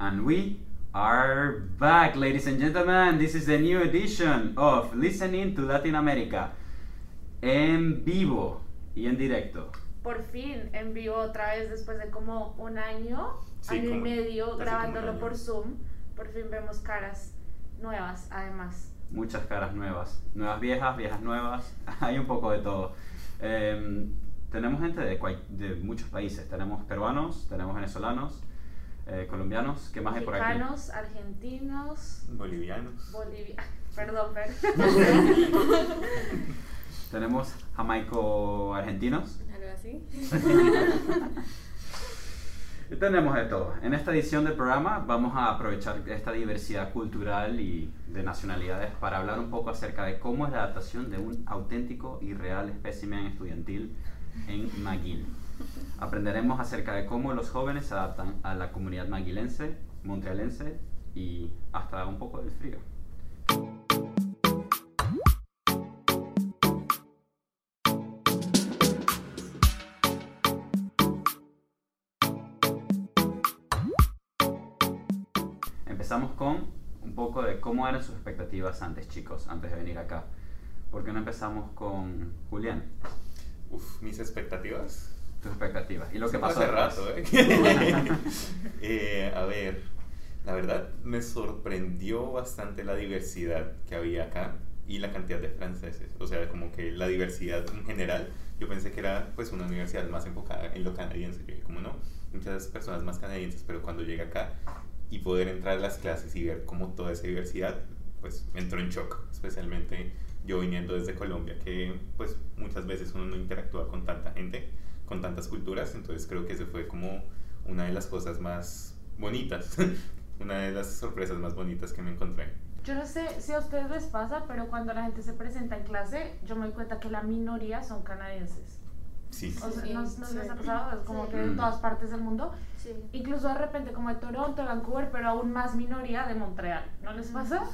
And we are back, ladies and gentlemen. This is the new edition of Listening to Latin America. En vivo y en directo. Por fin, en vivo otra vez después de como un año, Sí, año y como- medio como un grabándolo por Zoom. Por fin vemos caras nuevas, además. Muchas caras nuevas. Nuevas viejas, viejas nuevas. Hay un poco de todo. Em, tenemos gente de, de muchos países. Tenemos peruanos, tenemos venezolanos, eh, colombianos. ¿Qué más hay por aquí? Mexicanos, argentinos, Bolivianos. bolivianos. Perdón, Fer. Tenemos jamaico-argentinos. Algo así. Y tenemos de todo. En esta edición del programa vamos a aprovechar esta diversidad cultural y de nacionalidades para hablar un poco acerca de cómo es la adaptación de un auténtico y real espécimen estudiantil en Maguil. Aprenderemos acerca de cómo los jóvenes se adaptan a la comunidad maguilense, montrealense y hasta un poco del frío. Empezamos con un poco de cómo eran sus expectativas antes, chicos, antes de venir acá. ¿Por qué no empezamos con Julián? Uf, mis expectativas. Tus expectativas. Y lo que pasó hace rato, ¿eh? Eh, A ver, la verdad me sorprendió bastante la diversidad que había acá y la cantidad de franceses. O sea, como que la diversidad en general. Yo pensé que era pues una universidad más enfocada en lo canadiense. Yo dije, como no, muchas personas más canadienses, pero cuando llegué acá y poder entrar a las clases y ver como toda esa diversidad, pues me entró en shock, especialmente yo viniendo desde Colombia, que pues muchas veces uno no interactúa con tanta gente, con tantas culturas, entonces creo que ese fue como una de las cosas más bonitas, una de las sorpresas más bonitas que me encontré. Yo no sé si a ustedes les pasa, pero cuando la gente se presenta en clase, yo me doy cuenta que la minoría son canadienses. Sí, O sea, Sí, ¿no, no sí. les ha pasado? Es como Sí. que de Mm. todas partes del mundo. Sí. Incluso de repente como de Toronto, Vancouver, pero aún más minoría de Montreal. ¿No les pasa?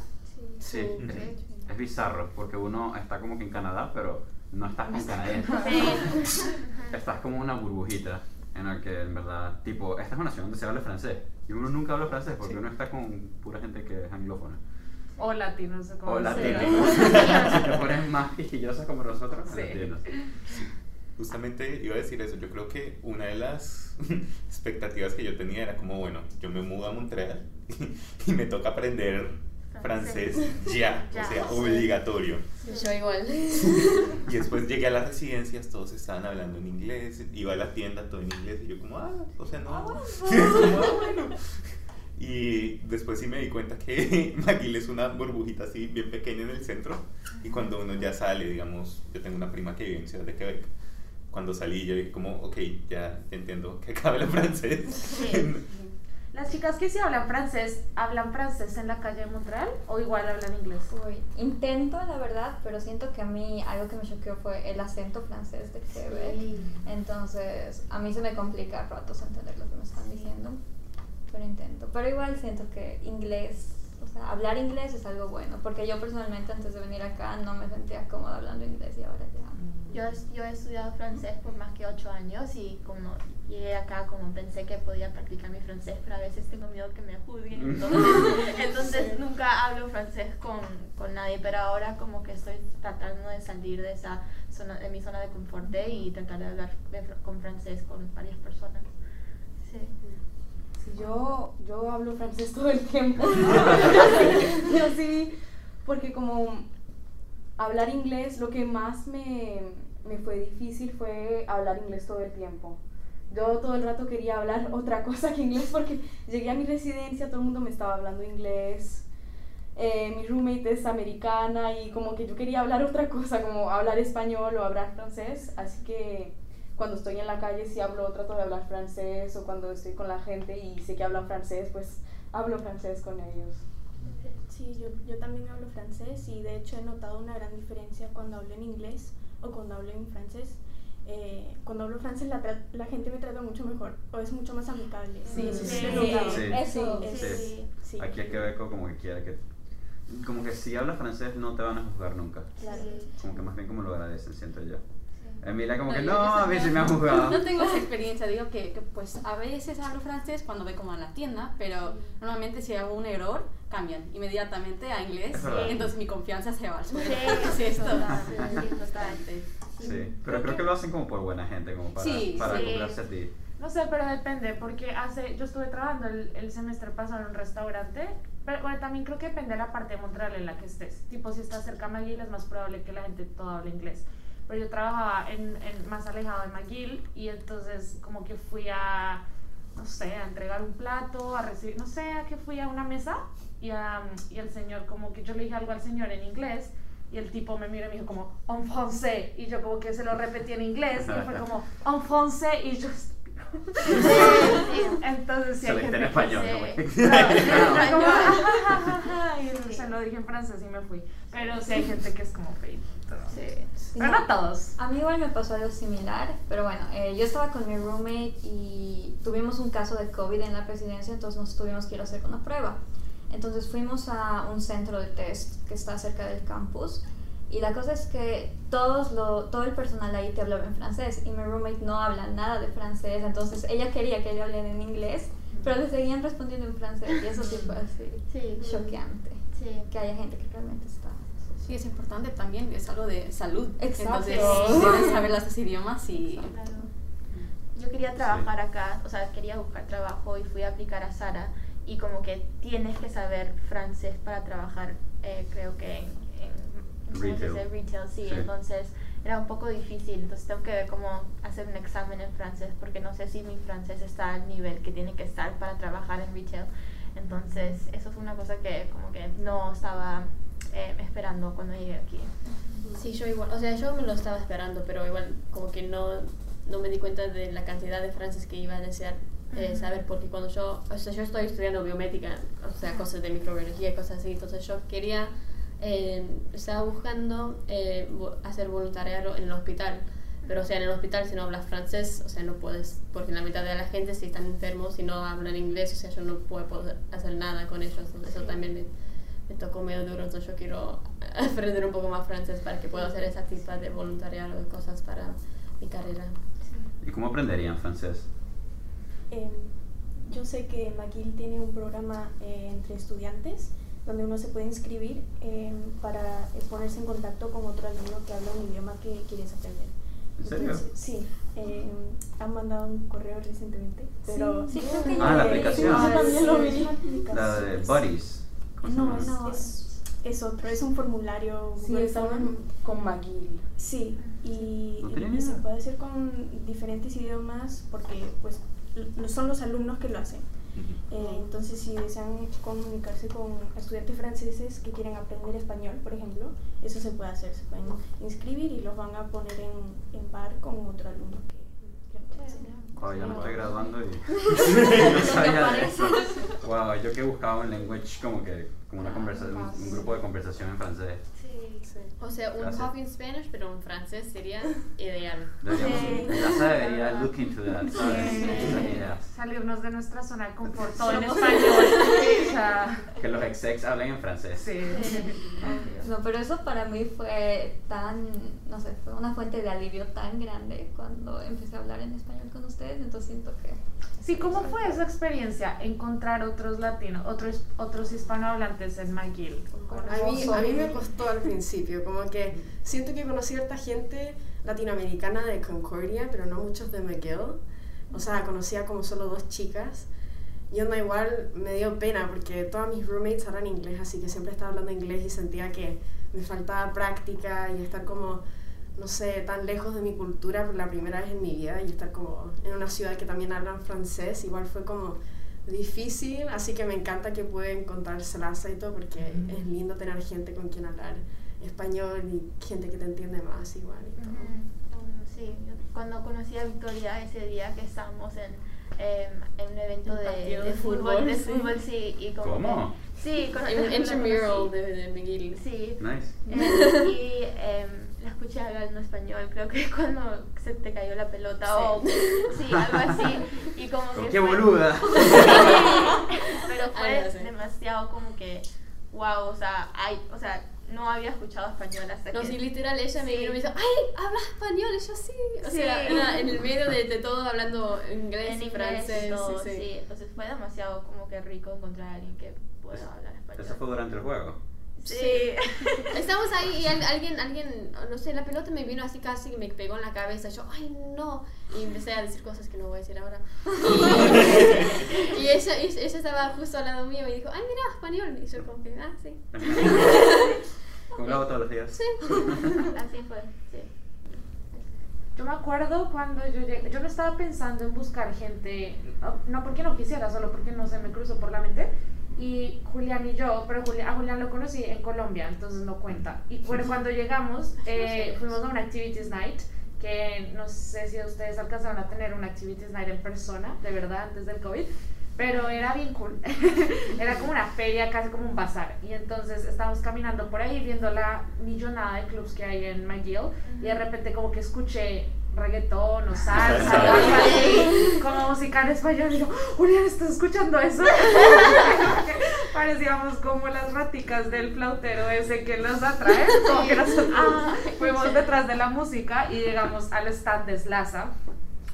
Sí, es, es bizarro porque uno está como que en Canadá, pero no estás con canadienses. Estás como una burbujita en la que en verdad, tipo, esta es una ciudad donde se habla francés y uno nunca habla francés porque Sí. uno está con pura gente que es anglófona. O latinos. como O latinos. si te pones más quisquillosa como nosotros, Sí. latinos. Justamente iba a decir eso, yo creo que una de las expectativas que yo tenía era como, bueno, yo me mudo a Montreal y me toca aprender francés ya, Ya. o sea, obligatorio. Yo igual. Y después llegué a las residencias, todos estaban hablando en inglés, iba a la tienda todo en inglés y yo como, ah, o sea, no. Sí, como, "Ah, bueno". Y después sí me di cuenta que McGill es una burbujita así bien pequeña en el centro y cuando uno ya sale, digamos, yo tengo una prima que vive en Ciudad de Quebec. Cuando salí yo dije como, ok, ya entiendo que acá habla francés. Sí. Las chicas que sí hablan francés, ¿hablan francés en la calle de Montreal o igual hablan inglés? Uy, intento, la verdad, pero siento que a mí algo que me choqueó fue el acento francés de Quebec. Entonces, a mí se me complica a ratos entender lo que me están diciendo. Pero intento. Pero igual siento que inglés, sea, hablar inglés es algo bueno. Porque yo personalmente antes de venir acá no me sentía cómoda hablando inglés y ahora ya. Yo, yo he estudiado francés por más que ocho años y como llegué acá como pensé que podía practicar mi francés, pero a veces tengo miedo que me juzguen, entonces, entonces nunca hablo francés con, con nadie, pero ahora como que estoy tratando de salir de esa zona, de mi zona de confort y tratar de hablar de con francés con varias personas. Sí. Yo, yo hablo francés todo el tiempo. yo sí, porque como hablar inglés, lo que más me, me fue difícil fue hablar inglés todo el tiempo. Yo todo el rato quería hablar otra cosa que inglés porque llegué a mi residencia, todo el mundo me estaba hablando inglés. Eh, mi roommate es americana y como que yo quería hablar otra cosa, como hablar español o hablar francés, así que cuando estoy en la calle sí hablo, trato de hablar francés o cuando estoy con la gente y sé que hablan francés, pues hablo francés con ellos. Sí, yo, yo también hablo francés y de hecho he notado una gran diferencia cuando hablo en inglés o cuando hablo en francés. Eh, cuando hablo francés la, tra- la gente me trata mucho mejor o es mucho más amigable. Sí, sí, sí. Eso. es- Sí. sí. Aquí es Quebec como que quiere que... Como que si hablas francés no te van a juzgar nunca. Claro. Como que más bien como lo agradecen, siento yo. Emilia como No, que no, a sí me han jugado. No tengo esa experiencia, digo que, que, pues a veces hablo francés cuando voy como a la tienda, pero normalmente si hago un error, cambian inmediatamente a inglés, Es verdad. entonces mi confianza se va al suelo. Sí, Sí, esto. total, sí, total. Bastante. Sí, pero creo que lo hacen como por buena gente, como para, Sí, para sí. acoplarse a ti. No sé, pero depende, porque hace, yo estuve trabajando el, el semestre pasado en un restaurante, pero bueno, también creo que depende de la parte de Montreal en la que estés. Tipo, si estás cerca de McGill es más probable que la gente todo hable inglés. Pero yo trabajaba en, en más alejado de McGill y entonces como que fui a, no sé, a entregar un plato, a recibir, no sé, a que fui a una mesa y, a, y el señor, como que yo le dije algo al señor en inglés y el tipo me miró y me dijo como, en francés, y yo como que se lo repetí en inglés y él fue como, en francés, y yo... Entonces sí Se hay lo gente en español. se- como, y se lo dije en francés y me fui. Pero sí hay gente que es como. Sí. Pero no todos. A mí igual me pasó algo similar, pero bueno, eh, yo estaba con mi roommate y tuvimos un caso de COVID en la presidencia, entonces nos tuvimos que ir a hacer una prueba. Entonces fuimos a un centro de test que está cerca del campus y la cosa es que todos lo, todo el personal ahí te hablaba en francés y mi roommate no habla nada de francés, entonces ella quería que le hablen en inglés, pero le seguían respondiendo en francés y eso sí fue así Sí. choqueante, Sí. que haya gente que realmente está... Sí, es importante también, es algo de salud. Exacto. Entonces, deben saber los dos idiomas y... Claro. Yo quería trabajar acá, o sea, quería buscar trabajo y fui a aplicar a Sara y como que tienes que saber francés para trabajar, eh, creo que en, en ¿cómo se Retail. retail, sí, Sí. entonces era un poco difícil, entonces tengo que ver cómo hacer un examen en francés porque no sé si mi francés está al nivel que tiene que estar para trabajar en retail, entonces eso fue una cosa que como que no estaba eh, esperando cuando llegué aquí. Sí, yo igual, o sea, yo me lo estaba esperando, pero igual como que no, no me di cuenta de la cantidad de francés que iba a desear eh, saber, porque cuando yo, o sea, yo estoy estudiando biométrica, o sea, cosas de microbiología y cosas así, entonces yo quería, eh, estaba buscando eh, hacer voluntariado en el hospital, pero o sea, en el hospital si no hablas francés, o sea, no puedes, porque la mitad de la gente si están enfermos, si no hablan inglés, o sea, yo no puedo hacer nada con ellos, entonces eso también me, me tocó medio duro, entonces yo quiero aprender un poco más francés para que pueda hacer esa tipo de voluntariado y cosas para mi carrera. ¿Y cómo aprenderían francés? Em, yo sé que McGill tiene un programa eh, entre estudiantes donde uno se puede inscribir em, para eh, ponerse en contacto con otro alumno que habla un idioma que quieres aprender. ¿En serio? Entonces, sí, em, han mandado un correo recientemente, pero Sí, creo que Ah, la aplicación. Yo también lo vi. La de Buddies. ¿Cómo se No, es, es, es otro, es un formulario. Sí, Google estaban Form. con McGill. Sí, y, No se puede hacer con diferentes idiomas porque pues son los alumnos que lo hacen. Eh, entonces, si desean comunicarse con estudiantes franceses que quieren aprender español, por ejemplo, eso se puede hacer. Se pueden inscribir y los van a poner en, en par con otro alumno que les puede enseñar. Wow, ya me estoy graduando y no que sabía de eso. Wow, yo que buscaba un language como que como una conversación, un, un grupo de conversación en francés. Sí. O sea, un coffee in Spanish, pero en francés sería ideal. Deberíamos, Sí. Plaza debería look into that, ¿sabes? Sí. Salirnos de nuestra zona de confort, todo en español. O sea, Que los execs hablen en francés. sí. No, pero eso para mí fue tan, no sé, fue una fuente de alivio tan grande cuando empecé a hablar en español con ustedes, entonces siento que... Sí, ¿cómo fue esa experiencia? Encontrar otros latinos, otros, otros hispanohablantes en McGill. ¿Cómo A mí, a mí me costó al principio, como que siento que conocí a cierta gente latinoamericana de Concordia, pero no muchos de McGill. O sea, conocía como solo dos chicas. Y onda igual me dio pena porque todas mis roommates hablan inglés, así que siempre estaba hablando inglés y sentía que me faltaba práctica y estar como, no sé, tan lejos de mi cultura por la primera vez en mi vida y estar como en una ciudad que también hablan francés, igual fue como difícil, así que me encanta que pude encontrárselas y todo porque es lindo tener gente con quien hablar español y gente que te entiende más igual y todo. Ujú. Um, Sí, cuando conocí a Victoria ese día que estábamos en, em, en un evento de, de de fútbol, fútbol, de sí. fútbol, sí, y como ¿Cómo? que- sí, con, En un intramural de, de McGill. Sí, Nice. Eh, y em, la escuché hablar en español, creo que cuando se te cayó la pelota o sí, algo así. Y como que ¡Qué fue- boluda! Pero fue demasiado como que wow, o sea, hay, o sea, no había escuchado español hasta No, que... sí, literal, ella me Sí. vino y me dijo, ¡ay, hablas español! Y yo sí. O Sí. sea, era en el medio de, de todo hablando inglés, en y inglés francés. todo, sí, sí, sí. Entonces fue demasiado como que rico encontrar a alguien que pueda hablar español. Eso fue durante el juego. Sí. Estamos ahí y al- alguien, alguien, no sé, la pelota me vino así casi y me pegó en la cabeza. Yo, ¡ay, no! Y empecé a decir cosas que no voy a decir ahora. Y, y ella, estaba justo al lado mío y me dijo, ¡ay, mira, español! Y yo como que, ah, sí. Con Gabo todos los días. Sí. Así fue, sí. Yo me acuerdo cuando yo llegué, yo no estaba pensando en buscar gente, no, no porque no quisiera, solo porque no se me cruzó por la mente. Y Julián y yo, pero Julián, a Julián lo conocí en Colombia, entonces no cuenta. Y bueno, cuando llegamos, eh, fuimos a una Activities Night, que no sé si ustedes alcanzaron a tener una Activities Night en persona, de verdad, antes del COVID. Pero era bien cool. era como una feria, casi como un bazar. Y entonces estábamos caminando por ahí viendo la millonada de clubs que hay en McGill. Y de repente como que escuché reggaetón o salsa o como en español. Y yo, Julián, ¿estás escuchando eso? Parecíamos como las raticas del flautero ese que los atrae. Como que nosotros fuimos detrás de la música y llegamos al stand de Slaza.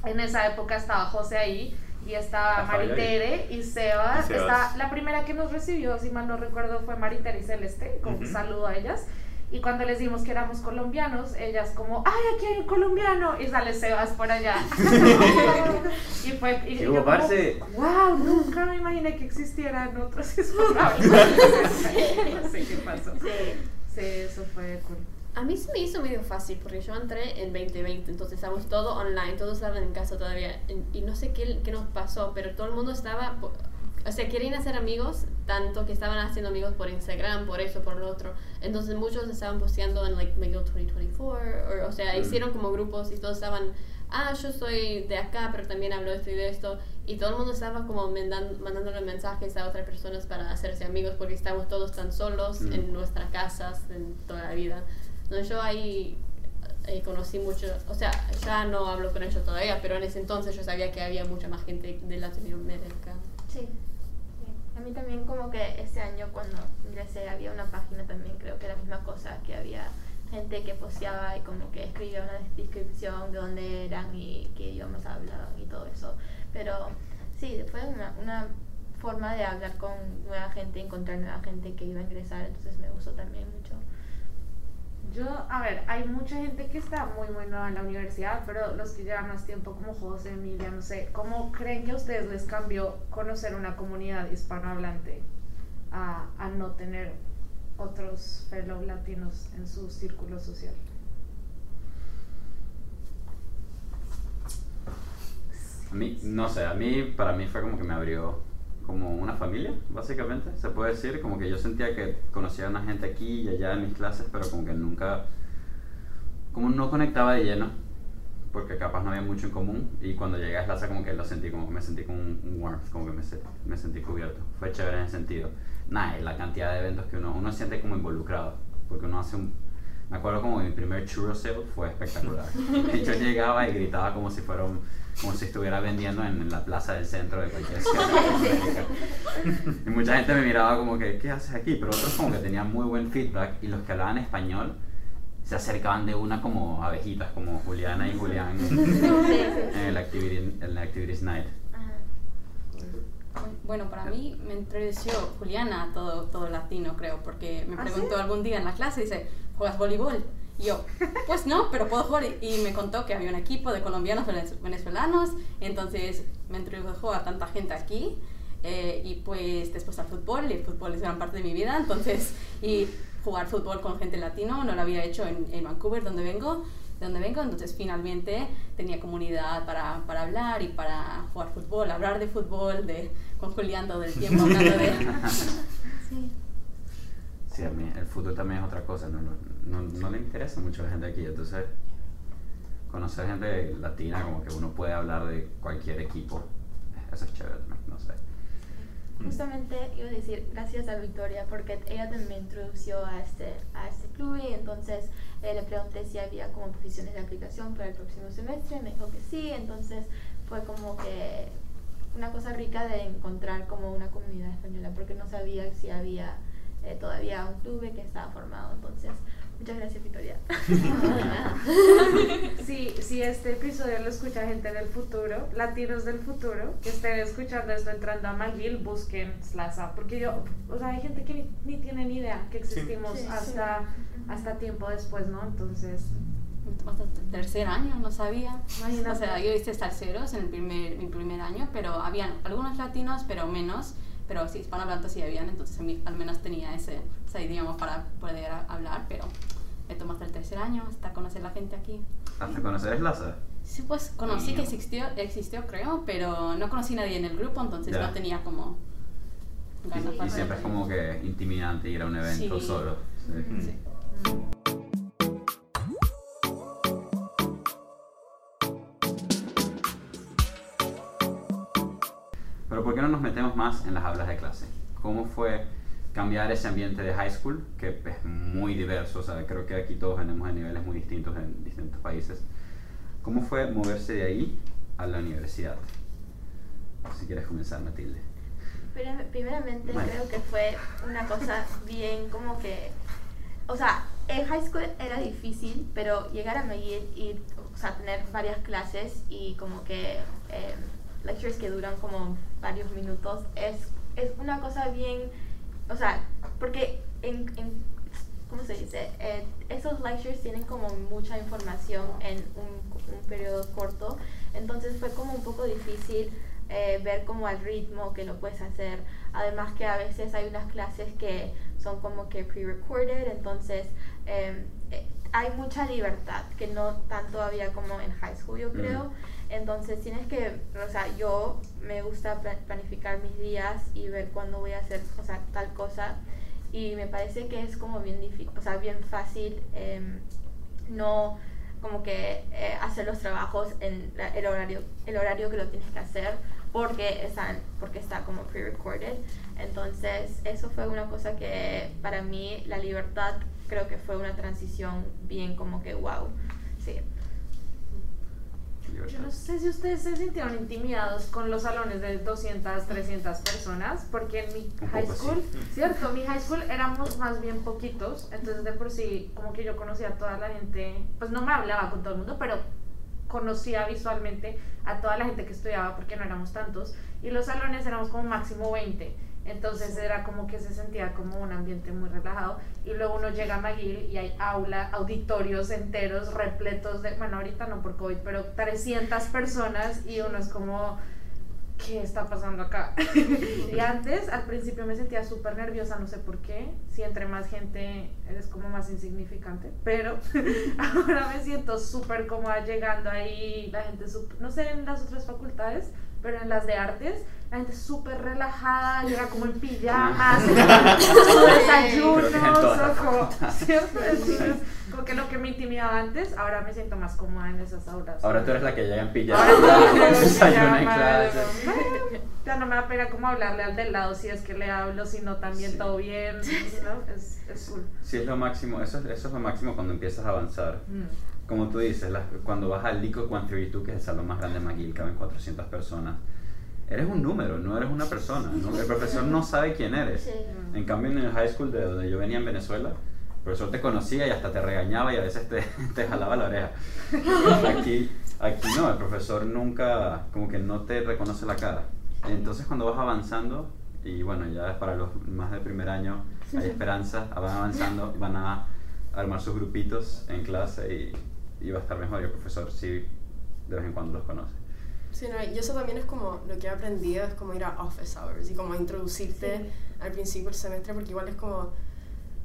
En esa época estaba José ahí y estaba Ah. Maritere y Sebas. Y Sebas. Está- la primera que nos recibió, si mal no recuerdo, fue Maritere y Celeste, con un Ujú. saludo a ellas. Y cuando les dimos que éramos colombianos, ellas como, ¡ay, aquí hay un colombiano! Y sale Sebas por allá. y fue, y, ¿Qué y hubo, yo como, parce? ¡wow! Nunca me imaginé que existieran otros hispanohablantes. no sé qué pasó. Sí. Sí, eso fue cool. A mí se me hizo medio fácil porque yo entré en 2020, entonces estábamos todo online, todos estaban en casa todavía y no sé qué, qué nos pasó, pero todo el mundo estaba, o sea, querían hacer amigos, tanto que estaban haciendo amigos por Instagram, por eso, por lo otro. Entonces muchos estaban posteando en like McGill 2024, o, o sea, Mm. hicieron como grupos y todos estaban, ah, yo soy de acá, pero también hablo de esto y de esto. Y todo el mundo estaba como mandan- mandándole mensajes a otras personas para hacerse amigos porque estábamos todos tan solos Mm. en nuestras casas, en toda la vida. Entonces yo ahí eh, conocí mucho, o sea, ya no hablo con ellos todavía, pero en ese entonces yo sabía que había mucha más gente de Latinoamérica. Sí. A mí también como que este año cuando ingresé había una página también, creo que la misma cosa, que había gente que posteaba y como que escribía una descripción de dónde eran y qué idiomas hablaban y todo eso. Pero sí, fue una, una forma de hablar con nueva gente, encontrar nueva gente que iba a ingresar, entonces me gustó también mucho. Yo, a ver, hay mucha gente que está muy, muy nueva en la universidad, pero los que llevan más tiempo, como José, Emilia, no sé, ¿cómo creen que a ustedes les cambió conocer una comunidad hispanohablante a, a no tener otros fellow latinos en su círculo social? A mí, no sé, a mí, para mí fue como que me abrió como una familia, básicamente, se puede decir, como que yo sentía que conocía a una gente aquí y allá en mis clases, pero como que nunca, como no conectaba de lleno, porque capaz no había mucho en común, y cuando llegué a Slaza como que lo sentí, como que me sentí como un, warmth, como que me, me sentí cubierto, fue chévere en ese sentido. Nada, la cantidad de eventos que uno, uno siente como involucrado, porque uno hace un... Me acuerdo como mi primer churro sale fue espectacular. Yo llegaba y gritaba como si fuera un- como si estuviera vendiendo en la plaza del centro de cualquier ciudad. y mucha gente me miraba como que, ¿qué haces aquí? Pero otros como que tenían muy buen feedback y los que hablaban español se acercaban de una como abejitas, como Juliana y Julián en el Activity, en la Activities Night. Bueno, para mí me introdució Juliana a todo, todo latino, creo, porque me ¿Ah, preguntó algún día en la clase, dice, ¿juegas voleibol? Y yo, pues no, pero puedo jugar. Y me contó que había un equipo de colombianos venez- venezolanos, entonces me introdujo a tanta gente aquí. eh, y pues después al fútbol, y el fútbol es gran parte de mi vida, entonces, y jugar fútbol con gente latino no lo había hecho en, en Vancouver, donde vengo, de donde vengo, entonces finalmente tenía comunidad para, para hablar y para jugar fútbol, hablar de fútbol, de, con Julián todo el tiempo hablando de... Sí. Sí, a mí el fútbol también es otra cosa, no, no, no, no le interesa mucho a la gente aquí, entonces conocer gente latina, como que uno puede hablar de cualquier equipo, eso es chévere, no sé. Justamente iba a decir gracias a Victoria porque ella me introdució a este, a este club y entonces eh, le pregunté si había como posiciones de aplicación para el próximo semestre, me dijo que sí, entonces fue como que una cosa rica de encontrar como una comunidad española porque no sabía si había eh, todavía un club que estaba formado. Entonces, muchas gracias, Victoria. Si, si este episodio lo escucha gente del futuro, latinos del futuro, que estén escuchando esto entrando a McGill, busquen Slaza. Porque yo, o sea, hay gente que ni, ni tiene ni idea que existimos Sí, sí. hasta, hasta tiempo después, ¿no? Entonces, Hasta el tercer año, no sabía. Imagínate. O sea, yo hice salseros en el primer, mi primer año, pero habían algunos latinos, pero menos. Pero sí, hispanohablantes sí habían, entonces a mí al menos tenía ese, ese idioma para poder a- hablar, pero me tomó hasta el tercer año, hasta conocer la gente aquí. Hasta conocer Slaza. Sí, pues conocí que existió, existió creo, pero no conocí a nadie en el grupo, entonces Ya. no tenía como ganas Y, para y siempre es como que intimidante ir a un evento Sí. solo. Sí. Sí. Pero ¿por más en las aulas de clase? ¿Cómo fue cambiar ese ambiente de high school, que es muy diverso, o sea, creo que aquí todos venimos de niveles muy distintos en distintos países? ¿Cómo fue moverse de ahí a la universidad? Si quieres comenzar, Matilde. Primer- Primeramente Bueno. creo que fue una cosa bien como que, o sea, en high school era difícil, pero llegar a McGill y, o sea, tener varias clases y como que eh, lectures que duran como varios minutos es, es una cosa bien, o sea, porque en, en ¿cómo se dice? Eh, esos lectures tienen como mucha información en un, un periodo corto, entonces fue como un poco difícil eh, ver como al ritmo que lo puedes hacer. Además que a veces hay unas clases que son como que pre-recorded, entonces eh, eh, hay mucha libertad, que no tanto había como en high school, yo Mm. Entonces tienes que, o sea, yo me gusta pla- planificar mis días y ver cuándo voy a hacer, o sea, tal cosa. Y me parece que es como bien o sea, bien fácil em, no como que eh, hacer los trabajos en el horario el horario que lo tienes que hacer porque están porque está como pre-recorded entonces eso fue una cosa que para mí la libertad creo que fue una transición bien como que wow sí Yo no sé si ustedes se sintieron intimidados con los salones de 200, 300 personas, porque en mi high school, sí. cierto, mi high school éramos más bien poquitos, entonces de por sí, como que yo conocía a toda la gente, pues no me hablaba con todo el mundo, pero conocía visualmente a toda la gente que estudiaba porque no éramos tantos, y los salones éramos como máximo 20. Entonces era como que se sentía como un ambiente muy relajado. Y luego uno llega a McGill y hay aula, auditorios enteros repletos de, bueno, ahorita no por COVID, pero 300 personas y uno es como, ¿qué está pasando acá? y antes, al principio me sentía súper nerviosa, no sé por qué. Si entre más gente eres como más insignificante. Pero ahora me siento súper cómoda llegando ahí, la gente no sé en las otras facultades, pero en las de artes, la gente súper relajada, llega como en pijamas, su desayuno, como. ¿cierto? Entonces, como que lo que me intimidaba antes, ahora me siento más cómoda en esas aulas. Ahora tú eres la que llega en Ahora pijama, yo llego en desayuna en clase. Ya no me da pena como hablarle al del lado si es que le hablo, si no también Sí. todo bien, ¿no? Es, es cool. Sí, es lo máximo, eso, es- eso es lo máximo cuando empiezas a avanzar. Mm. Como tú dices, la- cuando vas al Lico 132, que es el salón más grande de McGill, caben 400 personas, eres un número, no eres una persona. ¿no? El profesor no sabe quién eres. En cambio, en el high school de donde yo venía en Venezuela, el profesor te conocía y hasta te regañaba y a veces te, te jalaba la oreja. Aquí, aquí no, el profesor nunca, como que no te reconoce la cara. Entonces, cuando vas avanzando, y bueno, ya para los más del primer año hay esperanza, van avanzando, van a armar sus grupitos en clase y, y va a estar mejor. Y el profesor sí, de vez en cuando los conoce. Sí, no, y eso también es como lo que he aprendido, es como ir a office hours y como introducirte al principio del semestre, porque igual es como,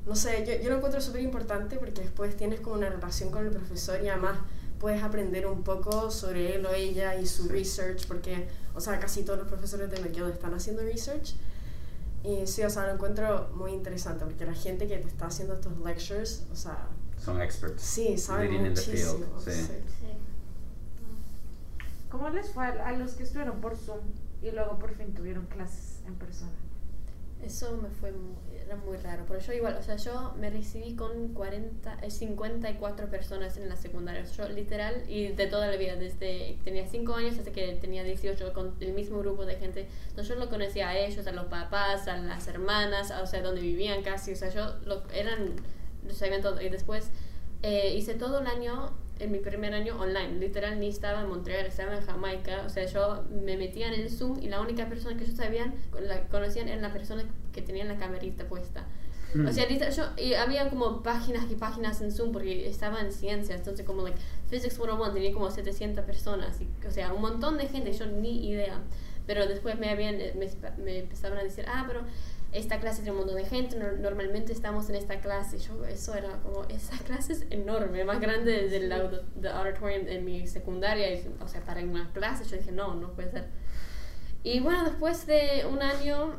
no sé, yo, yo lo encuentro súper importante porque después tienes como una relación con el profesor y además puedes aprender un poco sobre él o ella y su Sí. research, porque, o sea, casi todos los profesores de McGill están haciendo research. Y sí, o sea, lo encuentro muy interesante porque la gente que te está haciendo estos lectures, o sea, Son experts. sí, saben Leading in the field, muchísimo. sí. sí. ¿Cómo les fue a, a los que estuvieron por Zoom y luego por fin tuvieron clases en persona? Eso me fue mu- era muy raro, pero yo igual, o sea, yo me recibí con 40, eh, 54 personas en la secundaria, yo literal, y de toda la vida, desde tenía 5 años hasta que tenía 18, con el mismo grupo de gente, entonces yo lo conocía a ellos, a los papás, a las hermanas, a- o sea, donde vivían casi, o sea, yo, lo, eran, sabían todo, y después eh, hice todo un año, en mi primer año online, literal ni estaba en Montreal, estaba en Jamaica, o sea, yo me metía en el Zoom y la única persona que yo sabían, la conocían era la persona que tenía la camerita puesta. O sea, literal, yo, y había como páginas y páginas en Zoom porque estaba en ciencias, entonces como like Physics 101 tenía como 700 personas, y, o sea, un montón de gente, yo ni idea. Pero después me, habían, me, me empezaban a decir, ah, pero esta clase tiene un montón de gente, no- normalmente estamos en esta clase. Yo, eso era como, esa clase es enorme, más grande del del auditorium en mi secundaria, y, o sea, para una clase, yo dije, no, no puede ser. Y bueno, después de un año,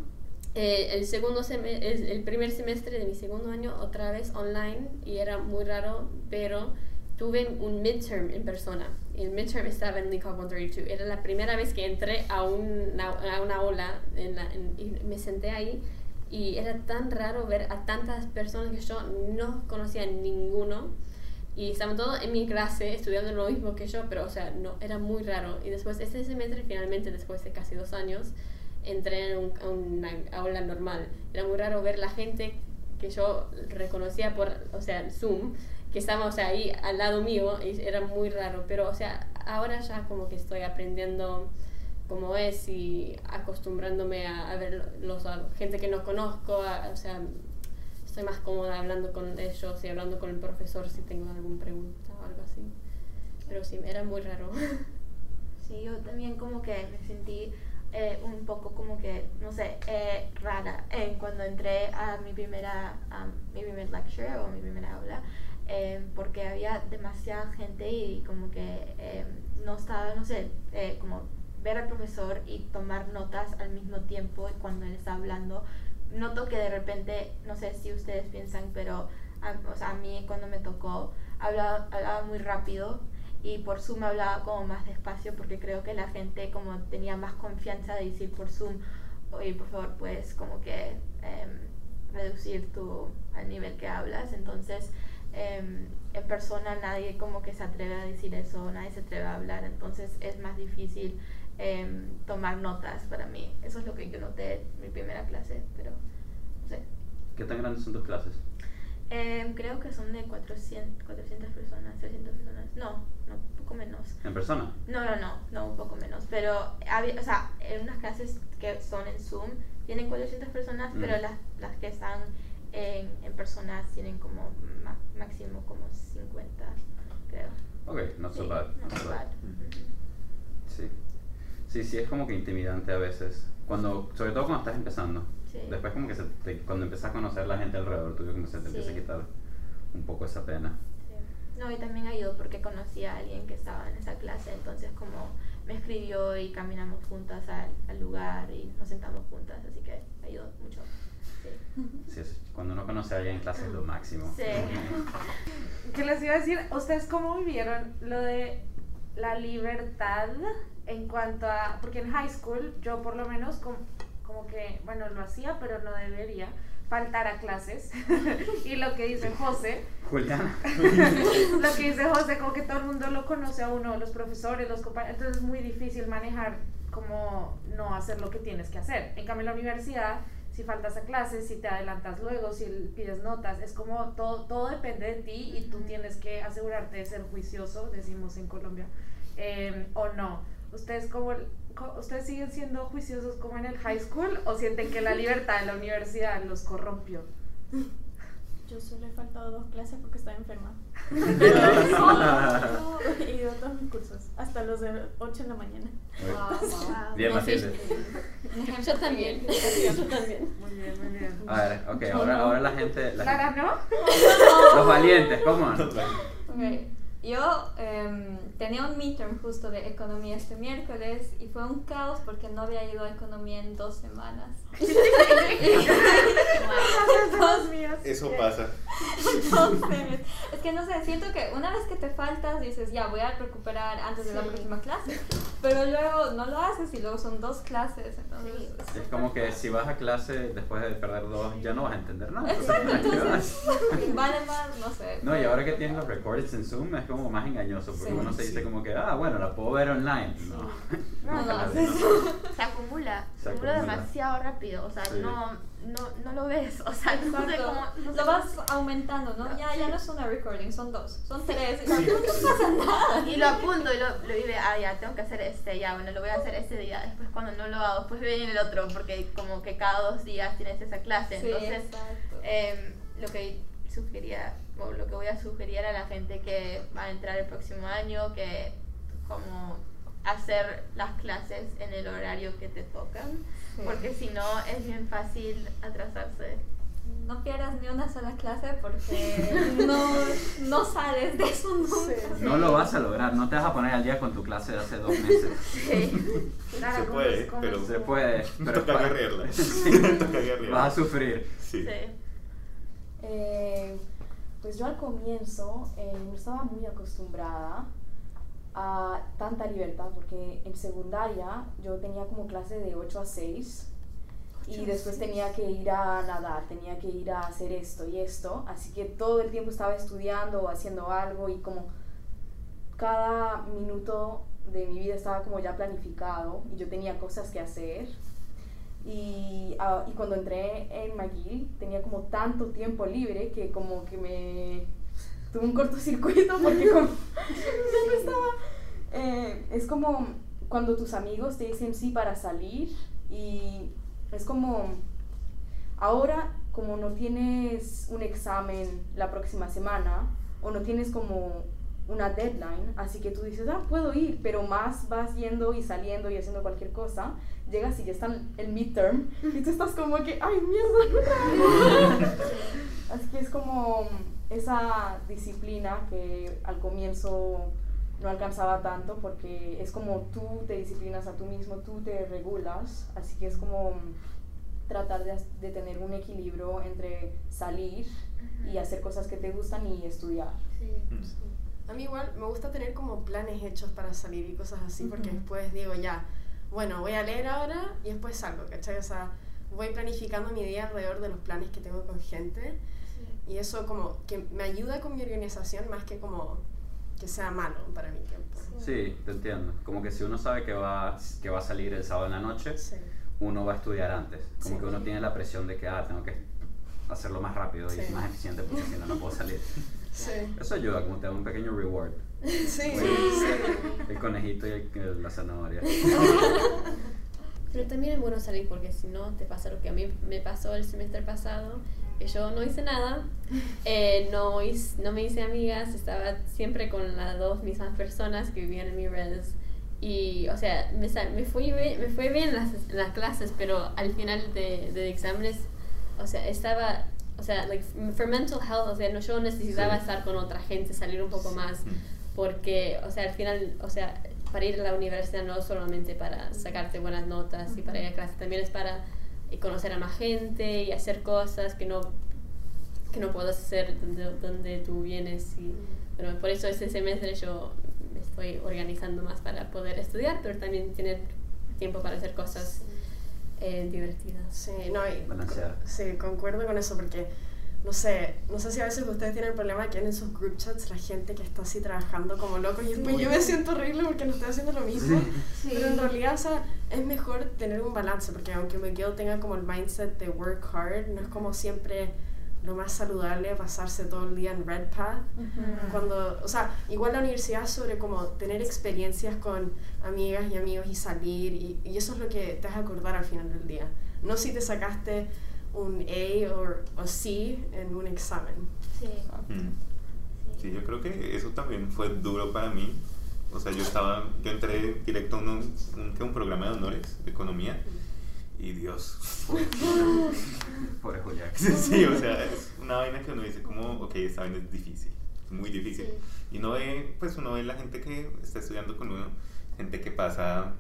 eh, el, segundo seme- el, primer semestre de mi segundo año, otra vez online, y era muy raro, pero tuve un midterm en persona. Y el midterm estaba en Leacock 132. Era la primera vez que entré a una, a una aula en la- en- y me senté ahí. Y era tan raro ver a tantas personas que yo no conocía ninguno. Y estaban todos en mi clase estudiando lo mismo que yo, pero o sea, no, era muy raro. Y después, este semestre, finalmente, después de casi dos años, entré en un- a una aula normal. Era muy raro ver la gente que yo reconocía por, o sea, Zoom, que estaba, o sea, ahí al lado mío, y era muy raro. Pero, o sea, ahora ya como que estoy aprendiendo cómo es y acostumbrándome a, a ver los, a gente que no conozco, a- o sea, estoy más cómoda hablando con ellos y hablando con el profesor si tengo alguna pregunta o algo así. Pero sí, era muy raro. Sí, yo también como que me sentí eh, un poco como que, no sé, eh, rara eh, cuando entré a mi primera, a mi primer lecture o mi primera aula, eh, porque había demasiada gente y como que eh, no estaba, no sé, eh, como ver al profesor y tomar notas al mismo tiempo cuando él está hablando. Noto que de repente, no sé si ustedes piensan, pero a, o sea, a mí cuando me tocó hablaba, hablaba muy rápido y por Zoom hablaba como más despacio porque creo que la gente como tenía más confianza de decir por Zoom, oye, por favor, puedes como que em, reducir tu, al nivel que hablas. Entonces, em, en persona nadie como que se atreve a decir eso, nadie se atreve a hablar, entonces es más difícil em, tomar notas para mí. Eso es lo que yo noté en mi primera clase, pero no sé. ¿Qué tan grandes son tus clases? Em, creo que son de 400, 400 personas, 300 personas. No, no, un poco menos. ¿En persona? No, no, no, no, un poco menos. Pero, había, o sea, en unas clases que son en Zoom tienen 400 personas, Mm. pero las, las que están en, en personas tienen como máximo como 50, creo. Ok, not so Sí, bad. not so bad. bad. Ujú. Sí. Sí, sí, es como que intimidante a veces. Cuando, sobre todo cuando estás empezando. Sí. Después como que se te- cuando empiezas a conocer la gente alrededor tuyo, como se te empieza a Sí. quitar un poco esa pena. Sí. No, y también ayudó porque conocí a alguien que estaba en esa clase, entonces como me escribió y caminamos juntas al, al lugar y nos sentamos juntas, así que ayudó mucho. Sí. Sí, cuando uno conoce a alguien en clase es lo máximo. Sí. ¿Qué les iba a decir? ¿Ustedes cómo vivieron lo de la libertad en cuanto a... Porque en high school yo por lo menos como, como que, bueno, lo hacía, pero no debería faltar a clases. y lo que dice José, Juliana. lo que dice José, como que todo el mundo lo conoce a uno, los profesores, los compañeros, entonces es muy difícil manejar como no hacer lo que tienes que hacer. En cambio, en la universidad, si faltas a clases, si te adelantas luego, si pides notas, es como todo, todo depende de ti y tú tienes que asegurarte de ser juicioso, decimos en Colombia, eh, o no. ¿Ustedes, como, co- ¿Ustedes siguen siendo juiciosos como en el high school o sienten que la libertad en la universidad los corrompió? Yo solo he faltado dos clases porque estaba enferma. y he ido a todos mis cursos, hasta los de 8 de la mañana. Bien, No, sí. Matilde. Yo también. Yo también. Muy bien, muy bien. A ver, ok, ahora, ahora la gente... La Clara, gente- ¿no? Los valientes, ¿cómo? Ok, Yo em, tenía un midterm justo de economía este miércoles y fue un caos porque no había ido a economía en dos semanas. Eso pasa. Entonces, es que no sé, siento que una vez que te faltas dices, ya voy a recuperar antes de la próxima clase, pero luego no lo haces y luego son dos clases, entonces... Sí. Es como que si vas a clase después de perder dos, ya no vas a entender nada. Exacto, Entonces, vale más, no sé. No, y ahora que tienes los recordings en Zoom es como más engañoso, porque Sí, uno se dice sí. como que, ah, bueno, la puedo ver online. No, No no. Se acumula, Se se acumula demasiado rápido, o sea, Sí. no, no, no lo ves, o sea, no sé Exacto. cómo... no sé Lo cómo- vas aumentando, ¿no? Ya, ya no es una recording, son dos, son tres. y no, Sí, no sí. pasa nada. Y lo apunto y lo, lo digo, ah, ya, tengo que hacer este, ya, bueno, lo voy a hacer este día. Después cuando no lo hago, después viene el otro, porque como que cada dos días tienes esa clase. Sí, Entonces, em, lo que sugería, lo que voy a sugerir a la gente que va a entrar el próximo año, que como hacer las clases en el horario que te tocan, Sí. porque si no es bien fácil atrasarse. No pierdas ni una sola clase porque no, no sales de eso nunca. No lo vas a lograr, no te vas a poner al día con tu clase de hace dos meses. Sí. Claro, Se puede, pero- Se puede, pero Toca. Sí. Agarrarla. vas a sufrir. Sí. Sí. Eh, pues yo al comienzo eh, no estaba muy acostumbrada a tanta libertad porque en secundaria yo tenía como clase de 8 a 6 y después tenía que ir a nadar, tenía que ir a hacer esto y esto, así que todo el tiempo estaba estudiando o haciendo algo y como cada minuto de mi vida estaba como ya planificado y yo tenía cosas que hacer. Y, ah, y cuando entré en McGill tenía como tanto tiempo libre que como que me tuve un cortocircuito porque como ya no estaba... eh, es como cuando tus amigos te dicen sí para salir y es como ahora como no tienes un examen la próxima semana o no tienes como una deadline, así que tú dices, ah, puedo ir, pero más vas yendo y saliendo y haciendo cualquier cosa, llegas y ya está el midterm y tú estás como que, ay, mierda, Así que es como esa disciplina que al comienzo no alcanzaba tanto porque es como tú te disciplinas a tú mismo, tú te regulas, así que es como tratar de, de tener un equilibrio entre salir y hacer cosas que te gustan y estudiar. Sí. Mm. A mí igual me gusta tener como planes hechos para salir y cosas así, porque después digo ya, bueno, voy a leer ahora y después salgo, ¿cachai? O sea, voy planificando mi día alrededor de los planes que tengo con gente y eso como que me ayuda con mi organización más que como que sea malo para mi tiempo. Sí, te entiendo. Como que si uno sabe que va, que va a salir el sábado en la noche, Sí. uno va a estudiar antes. Como Sí. que uno tiene la presión de que, ah, tengo que hacerlo más rápido Sí. y más eficiente porque si no, no puedo salir. Sí. Eso ayuda, como te da un pequeño reward. Sí, sí. El conejito y el- la zanahoria. Pero también es bueno salir porque si no te pasa lo que a mí me pasó el semestre pasado, que yo no hice nada, eh, no, hice- no me hice amigas, estaba siempre con las dos mismas personas que vivían en mi res. Y, o sea, me, me, fui bien, me fue bien en las, en las clases, pero al final de, de exámenes, o sea, estaba, o sea, like, for mental health, o sea, no, yo necesitaba Sí. estar con otra gente, salir un poco más Mm. Porque, o sea, al final, o sea, para ir a la universidad no es solamente para sacarte buenas notas y para ir a clase, también es para eh, conocer a más gente y hacer cosas que no que no puedas hacer donde, donde tú vienes y bueno, por eso este semestre yo me estoy organizando más para poder estudiar, pero también tener tiempo para hacer cosas eh, divertidas. Sí, no, y, sí, concuerdo con eso porque, no sé, no sé si a veces ustedes tienen el problema que en esos group chats la gente que está así trabajando como loco y después yo me siento horrible porque no estoy haciendo lo mismo. Pero en realidad, o sea, es mejor tener un balance porque aunque McGill tenga como el mindset de work hard, no es como siempre lo más saludable pasarse todo el día en Red Path. Cuando, o sea, igual la universidad es sobre como tener experiencias con amigas y amigos y salir y, y eso es lo que te vas a acordar al final del día. No si te sacaste un A o, o C en un examen. Sí. Mm. Sí, yo creo que eso también fue duro para mí. O sea, yo estaba, yo entré directo a un, un, ¿qué? un programa de honores de economía y Dios, Pobre Julián. sí, sí, o sea, es una vaina que uno dice como, ok, esta vaina es difícil, muy difícil. Y uno ve, pues uno ve la gente que está estudiando con uno, gente que pasa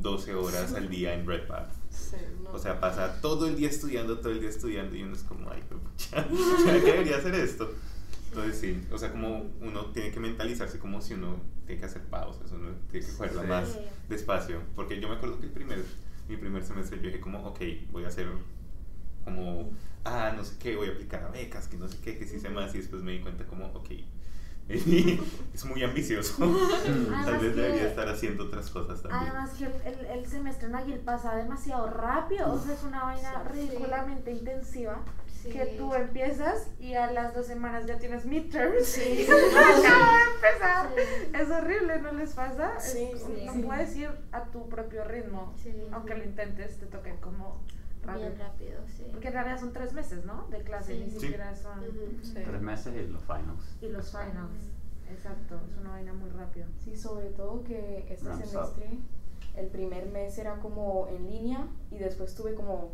12 horas al día en Red Path Sí, no. O sea, pasa todo el día estudiando, todo el día estudiando y uno es como, ay, pero pucha, ¿será que debería hacer esto? Entonces sí, o sea, como uno tiene que mentalizarse como si uno tiene que hacer pausas, uno tiene que cogerlo Sí. más despacio. Porque yo me acuerdo que el primer, mi primer semestre yo dije como, ok, voy a hacer como, ah, no sé qué, voy a aplicar a becas, que no sé qué, que sí sé más, y después me di cuenta como, ok, es muy ambicioso. Tal Además vez que- debería estar haciendo otras cosas también. Además que el, el, semestre en Aguil pasa demasiado rápido, o sea, es una vaina Sí. ridículamente intensiva. Sí. Que tú empiezas y a las dos semanas ya tienes midterms Sí. y se acaba de empezar. Es horrible, ¿no les pasa? Es- Sí, sí. No Sí. puedes ir a tu propio ritmo, Sí. aunque lo intentes, te toquen como rápido. Bien rápido, sí. Porque en realidad son tres meses, ¿no? De clase, Sí. ni Sí. siquiera son... Ujú. Sí. Tres meses y los finals. Y los finals. Exacto, es una vaina muy rápida. Sí, sobre todo que este Ramps up. semestre, el primer mes era como en línea y después tuve como,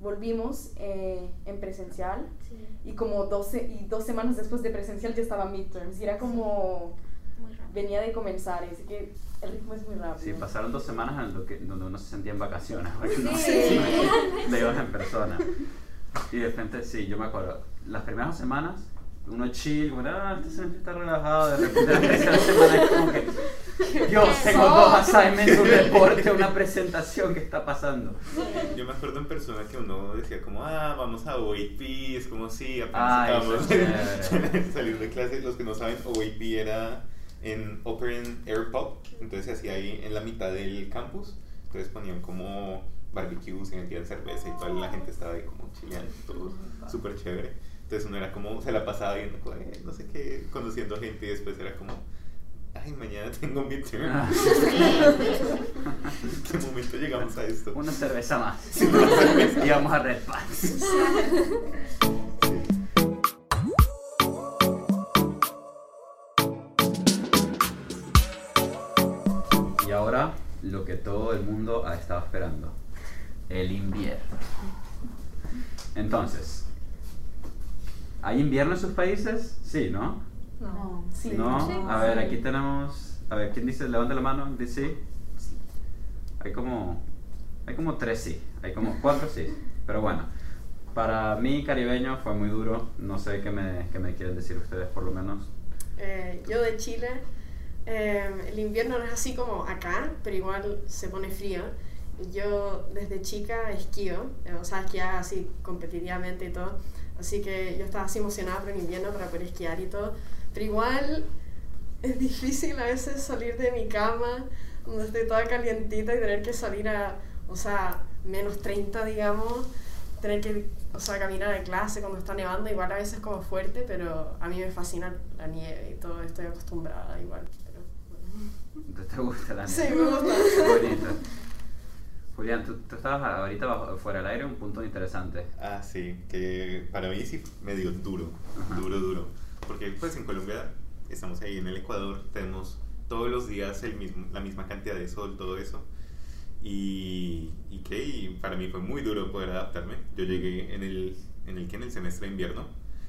volvimos eh, en presencial Sí, y como 12, y dos semanas después de presencial ya estaba midterms y era como, rápido. venía de comenzar, así que el ritmo es muy rápido. Sí, pasaron dos semanas en lo que, donde uno se sentía en vacaciones. porque no Sí. le ibas en persona. Y de repente, sí, yo me acuerdo, las primeras semanas, uno chill, como, ah, este semestre está relajado, de repente la tercera semana es como que, Dios, tengo dos assignments, un reporte, una presentación, ¿qué está pasando? Yo me acuerdo en persona que uno decía como, ah, vamos a OAP, es como, sí, apenas Ay, eso es salir de clase. Los que no saben, OAP era en Open Air Pub, entonces se hacía ahí en la mitad del campus, entonces ponían como barbecues y metían cerveza y toda la gente estaba ahí como chileando, todo súper chévere. Entonces uno era como, se la pasaba viendo, como, eh, no sé qué, conociendo gente y después era como, ay, mañana tengo. Ah. ¿En qué momento llegamos a esto? Una cerveza más. Sí, una cerveza. Y vamos a Red Pants. lo que todo el mundo ha estado esperando, el invierno. Entonces, ¿hay invierno en sus países? Sí, ¿no? No. Sí. ¿No? Sí. A ver, aquí tenemos, a ver, ¿quién dice? Levanta la mano, dice sí. Hay como, hay como tres sí, hay como cuatro sí. Pero bueno, para mí caribeño fue muy duro, no sé qué me, qué me quieren decir ustedes por lo menos. Eh, yo de Chile, eh, el invierno no es así como acá, pero igual se pone frío. Yo desde chica esquío, eh, o sea, esquiaba así competitivamente y todo. Así que yo estaba así emocionada por el invierno para poder esquiar y todo. Pero igual es difícil a veces salir de mi cama, donde estoy toda calientita y tener que salir a, o sea, menos 30, digamos. Tener que, o sea, caminar a clase cuando está nevando, igual a veces es como fuerte, pero a mí me fascina la nieve y todo, estoy acostumbrada igual. Entonces, ¿Te gusta la Sí, me gusta. Qué bonito. Julián, tú, tú estabas ahorita bajo- fuera del aire, un punto interesante. Ah, sí, que para mí sí me dio duro, Ajá. duro, duro. Porque pues en Colombia estamos ahí en el Ecuador, tenemos todos los días el mismo, la misma cantidad de sol, todo eso. Y, y que y para mí fue muy duro poder adaptarme. Yo llegué en el, en el que en el semestre de invierno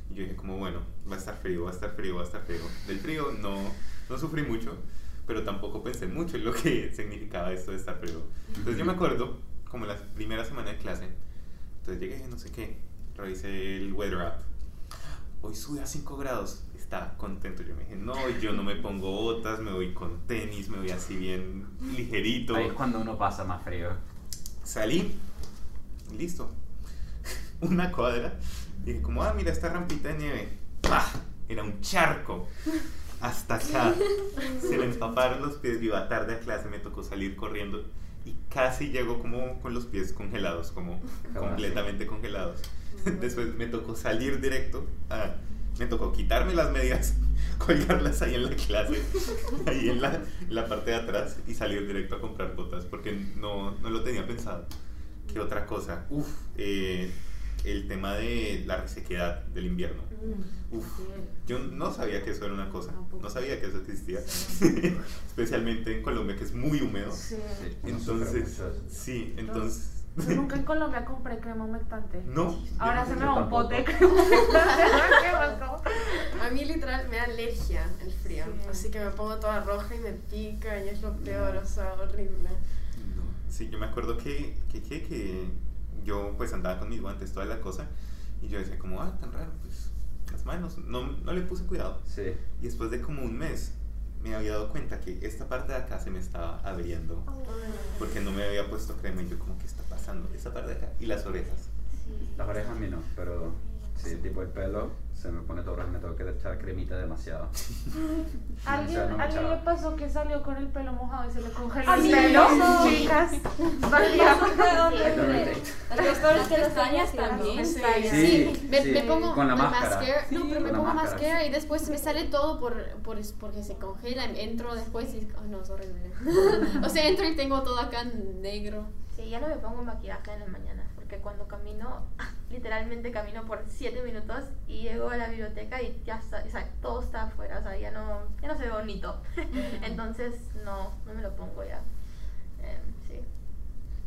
y yo dije como bueno, va a estar frío, va a estar frío, va a estar frío. Del frío no, no sufrí mucho, pero tampoco pensé mucho en lo que significaba esto de estar frío. Entonces yo me acuerdo como la primera semana de clase, entonces llegué, no sé qué, revisé el weather app. Hoy sube a 5 grados. Estaba contento. Yo me dije, no, yo no me pongo botas, me voy con tenis, me voy así bien ligerito. Ahí es cuando uno pasa más frío. Salí, listo. Una cuadra. Dije, como, ah, mira esta rampita de nieve. ¡Pah! Era un charco. Hasta acá. Se me empaparon los pies. Yo iba tarde a clase, me tocó salir corriendo. Y casi llego como con los pies congelados, como completamente congelados. Después me tocó salir directo. a- me tocó quitarme las medias, colgarlas ahí en la clase, ahí en la, la parte de atrás y salir directo a comprar botas porque no, no lo tenía pensado. ¿Qué otra cosa? Uf, eh, el tema de la resequedad del invierno. Uf, yo no sabía que eso era una cosa, no sabía que eso existía, especialmente en Colombia que es muy húmedo. Sí. Entonces, sí, entonces... Yo nunca en Colombia compré crema humectante. No. Ahora se no- me va un pote de crema humectante. ¿Qué pasó? A mí literal me da alergia el frío, Sí. así que me pongo toda roja y me pica y es lo peor, o sea, horrible. No. Sí, yo me acuerdo que, que, que, que yo pues andaba con mis guantes, toda la cosa, y yo decía como, ah, tan raro, pues las manos, no, no le puse cuidado. Sí. Y después de como un mes me había dado cuenta que esta parte de acá se me estaba abriendo porque no me había puesto crema y yo como, ¿qué está pasando? Esta parte de acá y las orejas. Las orejas a mí no, pero sí, tipo el pelo se me pone todo rojo y me tengo que echar cremita demasiado. ¿Alguien, O sea, no me ¿alguien le pasó que salió con el pelo mojado y se le congeló el pelo? Chicas, Eso fue horrible. relate. Lo peor es que los pestañas pestañas también. Sí. Sí, me, sí, me pongo con la máscara. mascara, no, Sí, pero me pongo máscara, mascara sí. y después me sale todo por, por porque se congela, entro después y oh, no, es horrible. o sea, entro y tengo todo acá negro. Sí, ya no me pongo maquillaje en la mañana, porque cuando camino, literalmente camino por 7 minutos y llego a la biblioteca y ya está, o sea, todo está afuera, o sea, ya no, ya no se ve bonito. Entonces, no, no me lo pongo ya. Em, sí.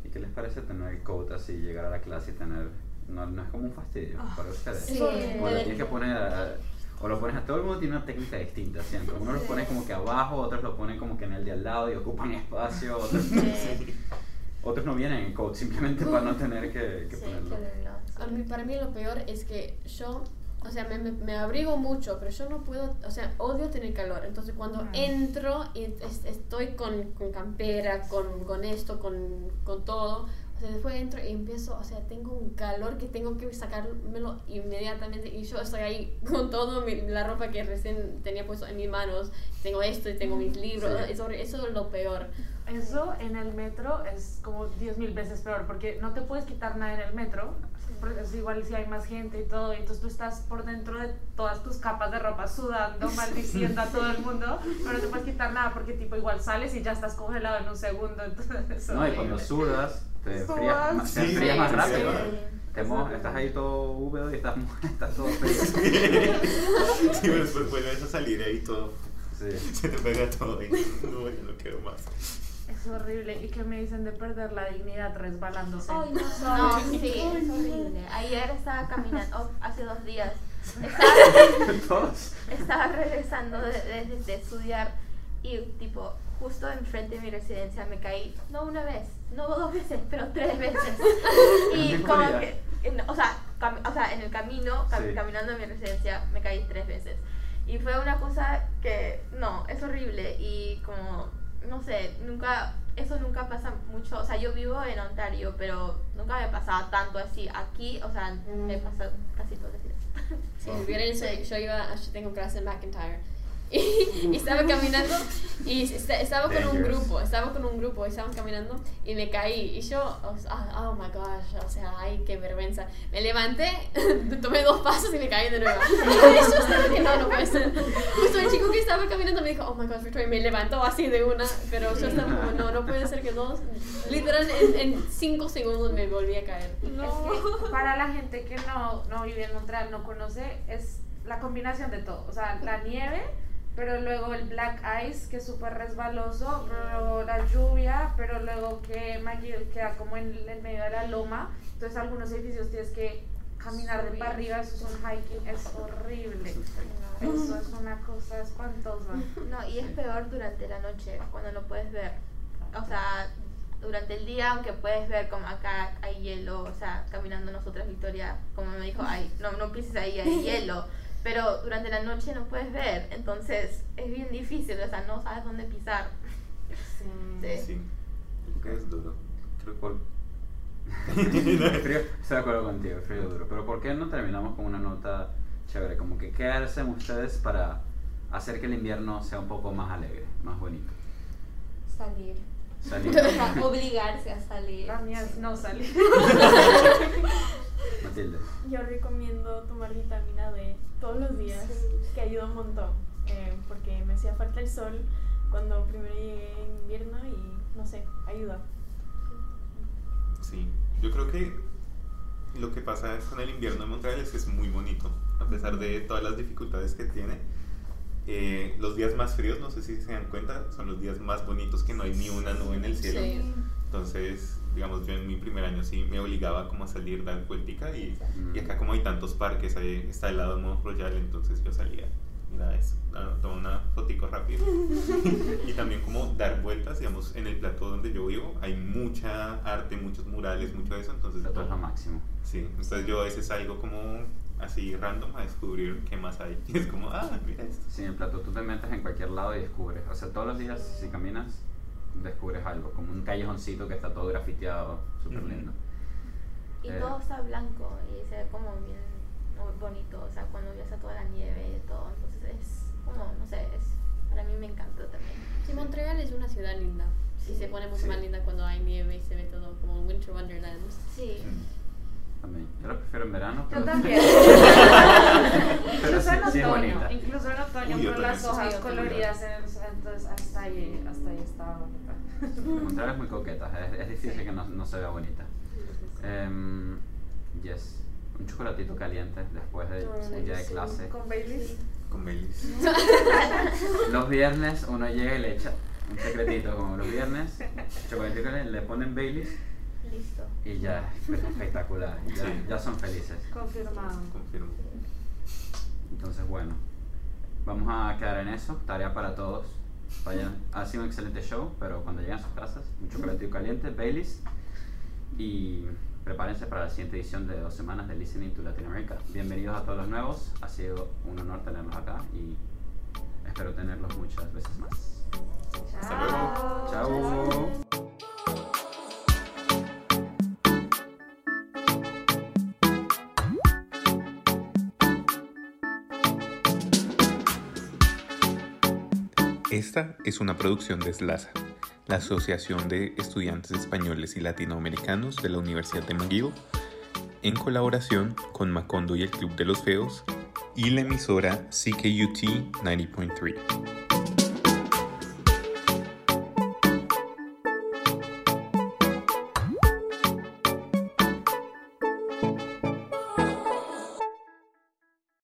¿Y qué les parece tener el coat así, llegar a la clase y tener... No, no es como un fastidio para ustedes. Sí. O lo tienes que poner a- o lo pones a todo el mundo tiene una técnica distinta siempre. Uno los pone como que abajo, otros lo ponen como que en el de al lado y ocupan espacio, otros, Sí, otros no vienen en coat simplemente para no tener que, que sí, ponerlo. que lo- A mí, para mí lo peor es que yo, o sea, me, me, me abrigo mucho, pero yo no puedo, o sea, odio tener calor. Entonces cuando Mm. entro y es- estoy con, con campera, con, con esto, con, con todo, o sea, después entro y empiezo, o sea, tengo un calor que tengo que sacármelo inmediatamente y yo estoy ahí con toda la ropa que recién tenía puesto en mis manos. Tengo esto y tengo mis libros, Sí. eso, eso es lo peor. Eso en el metro es como 10 mil veces peor porque no te puedes quitar nada en el metro. Es igual si hay más gente y todo, y entonces tú estás por dentro de todas tus capas de ropa sudando, maldiciendo a todo el mundo, pero no te puedes quitar nada porque tipo igual sales y ya estás congelado en un segundo, entonces es No, y cuando sudas, te enfrías, más- Sí, sí, más rápido. sí. Te estás ahí todo húmedo y estás, estás todo frío. Sí, pero después vuelves a salir ahí todo, Sí. se te pega todo y no, ya no quiero más. Es horrible. ¿Y qué me dicen de perder la dignidad resbalándose? Ay, no. No, sí, es horrible. Ayer estaba caminando, oh, hace dos días, estaba, estaba regresando de, de- de estudiar y tipo justo enfrente de mi residencia me caí no una vez no dos veces pero tres veces ¿En y como que en- o sea cam- o sea en el camino cam- Sí. caminando a mi residencia me caí tres veces y fue una cosa que no es horrible y como no sé nunca eso nunca pasa mucho. O sea yo vivo en Ontario pero nunca me pasaba tanto así aquí. O sea me pasa casi días. Si vieron eso, yo iba, yo tengo clase en McIntyre. Y, y estaba caminando y esta- estaba con un grupo, estaba con un grupo y estábamos caminando y me caí y yo, oh, oh my gosh, o sea, ay, qué vergüenza. Me levanté, tomé dos pasos y me caí de nuevo. Y yo estaba que no, no puede ser. Justo el chico que estaba caminando me dijo, oh my gosh, Victoria, y me levantó así de una, pero yo estaba como, no, no puede ser que dos. Literal, en, en cinco segundos me volví a caer. Es que para la gente que no, no vive en Montreal, no conoce, es la combinación de todo. O sea, la nieve, pero luego el black ice, que es súper resbaloso, pero la lluvia, pero luego que McGill queda como en el medio de la loma. Entonces, algunos edificios tienes que caminar de para arriba, eso es un hiking, es horrible. Eso es una cosa espantosa. No, y es peor durante la noche, cuando no puedes ver. O sea, durante el día, aunque puedes ver como acá hay hielo, o sea, caminando nosotras, Victoria, como me dijo, ay, no, no pises ahí, hay hielo. Pero durante la noche no puedes ver, entonces es bien difícil, o sea, no sabes dónde pisar. Sí. Sí, creo que es duro. Creo estoy de acuerdo contigo, el frío es duro. Pero ¿por qué no terminamos con una nota chévere? Como que, ¿qué hacen ustedes para hacer que el invierno sea un poco más alegre, más bonito? Salir. Salir. Obligarse a salir. La mía es no salir. Matilde. Yo recomiendo tomar vitamina D todos los días, que ayuda un montón, eh, porque me hacía falta el sol cuando primero llegué en invierno y no sé, ayuda. Sí, yo creo que lo que pasa con el invierno en Montreal es que es muy bonito, a pesar de todas las dificultades que tiene. Eh, los días más fríos, no sé si se dan cuenta, son los días más bonitos que no hay ni una nube en el cielo. Sí. Entonces, digamos, yo en mi primer año sí me obligaba como a salir, dar vueltica y, Mm. y acá como hay tantos parques, ahí está el lado de Mont Royal, entonces yo salía mira eso, ah, toma una fotico rápido. y también como dar vueltas, digamos, en el plató donde yo vivo hay mucha arte, muchos murales, mucho de eso, entonces... Lo máximo. Sí, entonces yo a veces salgo como así random a descubrir qué más hay. Y es como, ah, mira esto. Sí, en plato tú te metes en cualquier lado y descubres. O sea, todos los días si caminas, descubres algo, como un callejoncito que está todo grafiteado, súper lindo. Y Eh. todo está blanco y se ve como bien bonito, o sea, cuando ves a toda la nieve y todo, entonces es como, no sé, es, para mí me encantó también. Sí, Montreal es una ciudad linda. Y Sí. se pone mucho Sí. más linda cuando hay nieve y se ve todo como un Winter Wonderland. Sí. También. Yo lo prefiero en verano. Yo pero- también. Pero incluso sí, en sí otoño, bonita. incluso en otoño Uy, con las sí. hojas Sí, coloridas, en- entonces hasta ahí, hasta ahí estaba bonita. Es muy coqueta, es, es difícil que no, no se vea bonita. Em, yes, un chocolatito caliente después de un día de clase. Con Baileys. Con Baileys. Los viernes uno llega y le echa un secretito, como los viernes, chocolatito caliente, le ponen Baileys Listo. y ya, es espectacular, ya, Sí. ya son felices. Confirmado. Confirmo. Entonces, bueno, vamos a quedar en eso. Tarea para todos. Vayan, ha sido un excelente show, pero cuando lleguen a sus casas, un chocolatito caliente, Baileys. Y prepárense para la siguiente edición de dos semanas de Listening to Latinoamérica. Bienvenidos a todos los nuevos. Ha sido un honor tenerlos acá y espero tenerlos muchas veces más. Hasta luego. Chao. Esta es una producción de SLASA, la Asociación de Estudiantes Españoles y Latinoamericanos de la Universidad de McGill, en colaboración con Macondo y el Club de los Feos y la emisora CKUT 90.3.